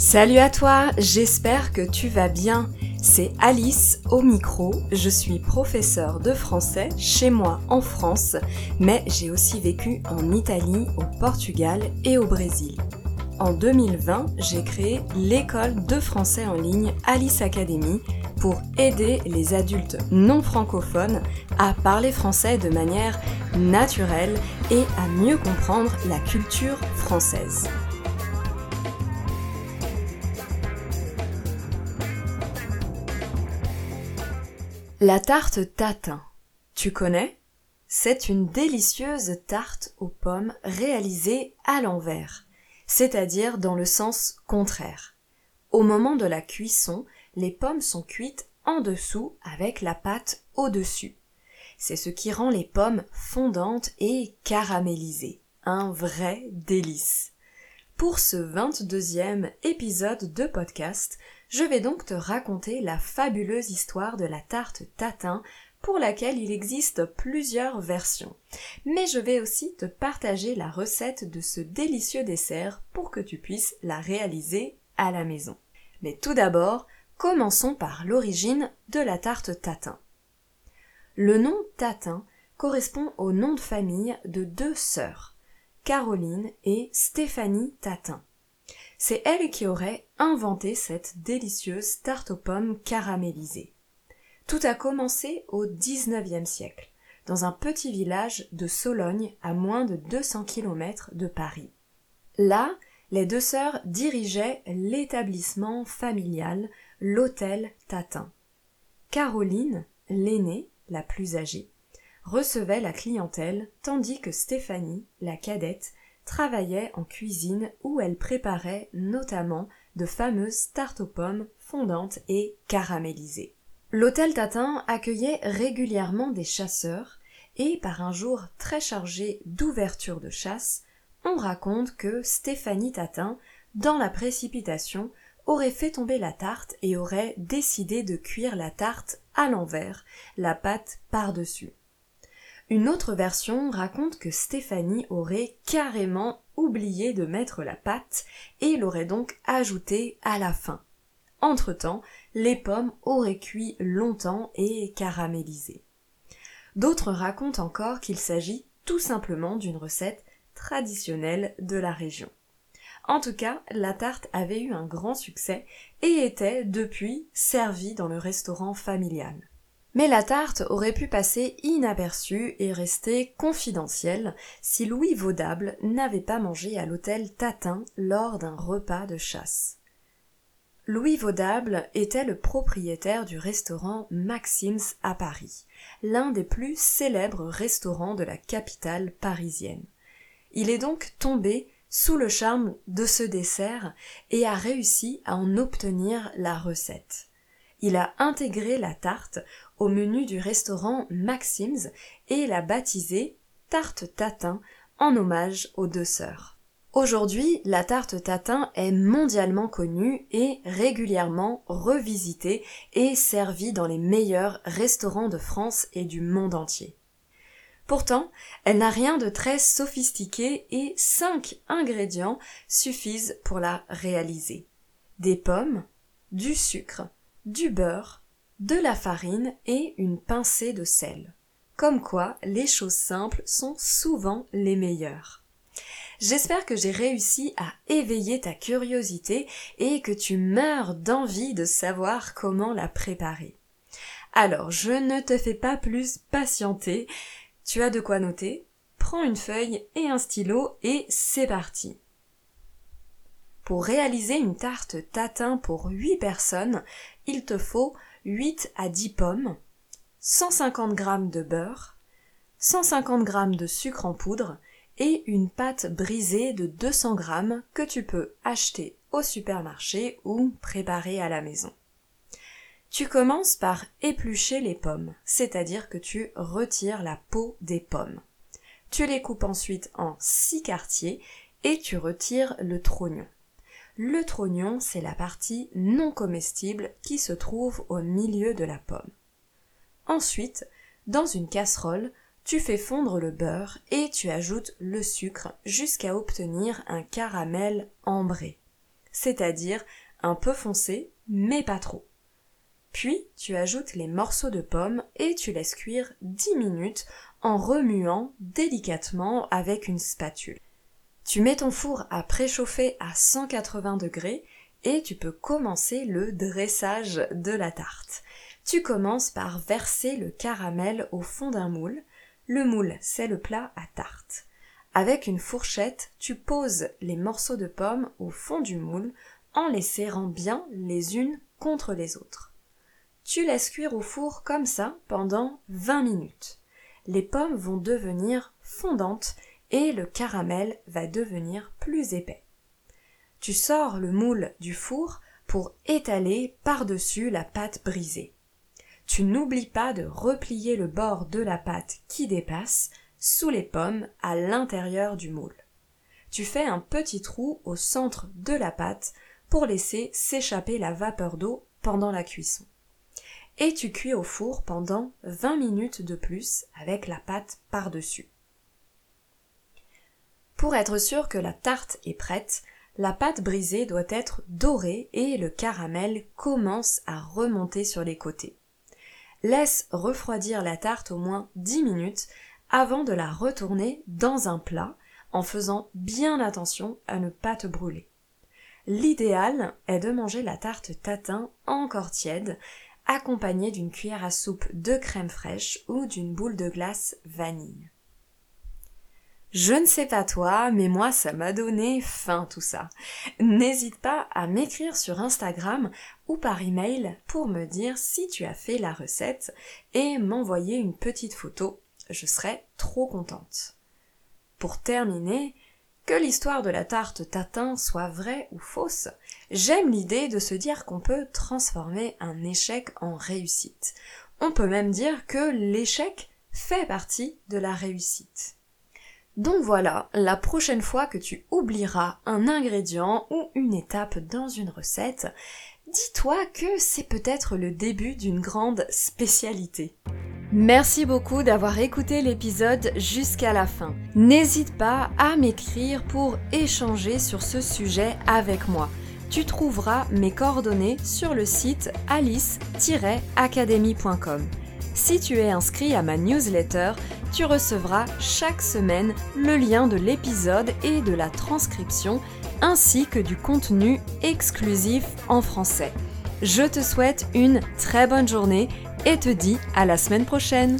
Salut à toi, j'espère que tu vas bien. C'est Alice au micro, je suis professeure de français chez moi en France, mais j'ai aussi vécu en Italie, au Portugal et au Brésil. En 2020, j'ai créé l'école de français en ligne Alice Academy pour aider les adultes non francophones à parler français de manière naturelle et à mieux comprendre la culture française. La tarte tatin. Tu connais? C'est une délicieuse tarte aux pommes réalisée à l'envers, c'est-à-dire dans le sens contraire. Au moment de la cuisson, les pommes sont cuites en dessous avec la pâte au-dessus. C'est ce qui rend les pommes fondantes et caramélisées. Un vrai délice. Pour ce 22e épisode de podcast, je vais donc te raconter la fabuleuse histoire de la tarte tatin pour laquelle il existe plusieurs versions. Mais je vais aussi te partager la recette de ce délicieux dessert pour que tu puisses la réaliser à la maison. Mais tout d'abord, commençons par l'origine de la tarte tatin. Le nom tatin correspond au nom de famille de deux sœurs, Caroline et Stéphanie Tatin. C'est elle qui aurait inventé cette délicieuse tarte aux pommes caramélisée. Tout a commencé au XIXe siècle, dans un petit village de Sologne à moins de 200 km de Paris. Là, les deux sœurs dirigeaient l'établissement familial, l'hôtel Tatin. Caroline, l'aînée, la plus âgée, recevait la clientèle, tandis que Stéphanie, la cadette, travaillait en cuisine où elle préparait notamment de fameuses tartes aux pommes fondantes et caramélisées. L'hôtel Tatin accueillait régulièrement des chasseurs et par un jour très chargé d'ouverture de chasse, on raconte que Stéphanie Tatin, dans la précipitation, aurait fait tomber la tarte et aurait décidé de cuire la tarte à l'envers, la pâte par-dessus. Une autre version raconte que Stéphanie aurait carrément oublié de mettre la pâte et l'aurait donc ajoutée à la fin. Entre-temps, les pommes auraient cuit longtemps et caramélisé. D'autres racontent encore qu'il s'agit tout simplement d'une recette traditionnelle de la région. En tout cas, la tarte avait eu un grand succès et était depuis servie dans le restaurant familial. Mais la tarte aurait pu passer inaperçue et rester confidentielle si Louis Vaudable n'avait pas mangé à l'hôtel Tatin lors d'un repas de chasse. Louis Vaudable était le propriétaire du restaurant Maxim's à Paris, l'un des plus célèbres restaurants de la capitale parisienne. Il est donc tombé sous le charme de ce dessert et a réussi à en obtenir la recette il a intégré la tarte au menu du restaurant Maxim's et l'a baptisée tarte tatin en hommage aux deux sœurs. Aujourd'hui, la tarte tatin est mondialement connue et régulièrement revisitée et servie dans les meilleurs restaurants de France et du monde entier. Pourtant, elle n'a rien de très sophistiqué et cinq ingrédients suffisent pour la réaliser. Des pommes, du sucre, du beurre, de la farine et une pincée de sel. Comme quoi, les choses simples sont souvent les meilleures. J'espère que j'ai réussi à éveiller ta curiosité et que tu meurs d'envie de savoir comment la préparer. Alors, je ne te fais pas plus patienter. Tu as de quoi noter. Prends une feuille et un stylo et c'est parti. Pour réaliser une tarte tatin pour 8 personnes, il te faut 8 à 10 pommes, 150 g de beurre, 150 g de sucre en poudre et une pâte brisée de 200 g que tu peux acheter au supermarché ou préparer à la maison. Tu commences par éplucher les pommes, c'est-à-dire que tu retires la peau des pommes. Tu les coupes ensuite en six quartiers et tu retires le trognon. Le trognon, c'est la partie non comestible qui se trouve au milieu de la pomme. Ensuite, dans une casserole, tu fais fondre le beurre et tu ajoutes le sucre jusqu'à obtenir un caramel ambré. c'est-à-dire un peu foncé, mais pas trop. Puis tu ajoutes les morceaux de pommes et tu laisses cuire 10 minutes en remuant délicatement avec une spatule. Tu mets ton four à préchauffer à 180 degrés et tu peux commencer le dressage de la tarte. Tu commences par verser le caramel au fond d'un moule. Le moule, c'est le plat à tarte. Avec une fourchette, tu poses les morceaux de pommes au fond du moule en les serrant bien les unes contre les autres. Tu laisses cuire au four comme ça pendant 20 minutes. Les pommes vont devenir fondantes et le caramel va devenir plus épais. Tu sors le moule du four pour étaler par-dessus la pâte brisée. Tu n'oublies pas de replier le bord de la pâte qui dépasse sous les pommes à l'intérieur du moule. Tu fais un petit trou au centre de la pâte pour laisser s'échapper la vapeur d'eau pendant la cuisson. Et tu cuis au four pendant 20 minutes de plus avec la pâte par-dessus. Pour être sûr que la tarte est prête, la pâte brisée doit être dorée et le caramel commence à remonter sur les côtés. Laisse refroidir la tarte au moins 10 minutes avant de la retourner dans un plat en faisant bien attention à ne pas te brûler. L'idéal est de manger la tarte tatin encore tiède, accompagnée d'une cuillère à soupe de crème fraîche ou d'une boule de glace vanille. Je ne sais pas toi, mais moi ça m'a donné faim tout ça. N'hésite pas à m'écrire sur Instagram ou par email pour me dire si tu as fait la recette et m'envoyer une petite photo. Je serais trop contente. Pour terminer, que l'histoire de la tarte tatin soit vraie ou fausse, j'aime l'idée de se dire qu'on peut transformer un échec en réussite. On peut même dire que l'échec fait partie de la réussite. Donc voilà, la prochaine fois que tu oublieras un ingrédient ou une étape dans une recette, dis-toi que c'est peut-être le début d'une grande spécialité. Merci beaucoup d'avoir écouté l'épisode jusqu'à la fin. N'hésite pas à m'écrire pour échanger sur ce sujet avec moi. Tu trouveras mes coordonnées sur le site alice-academy.com. Si tu es inscrit à ma newsletter, tu recevras chaque semaine le lien de l'épisode et de la transcription ainsi que du contenu exclusif en français. Je te souhaite une très bonne journée et te dis à la semaine prochaine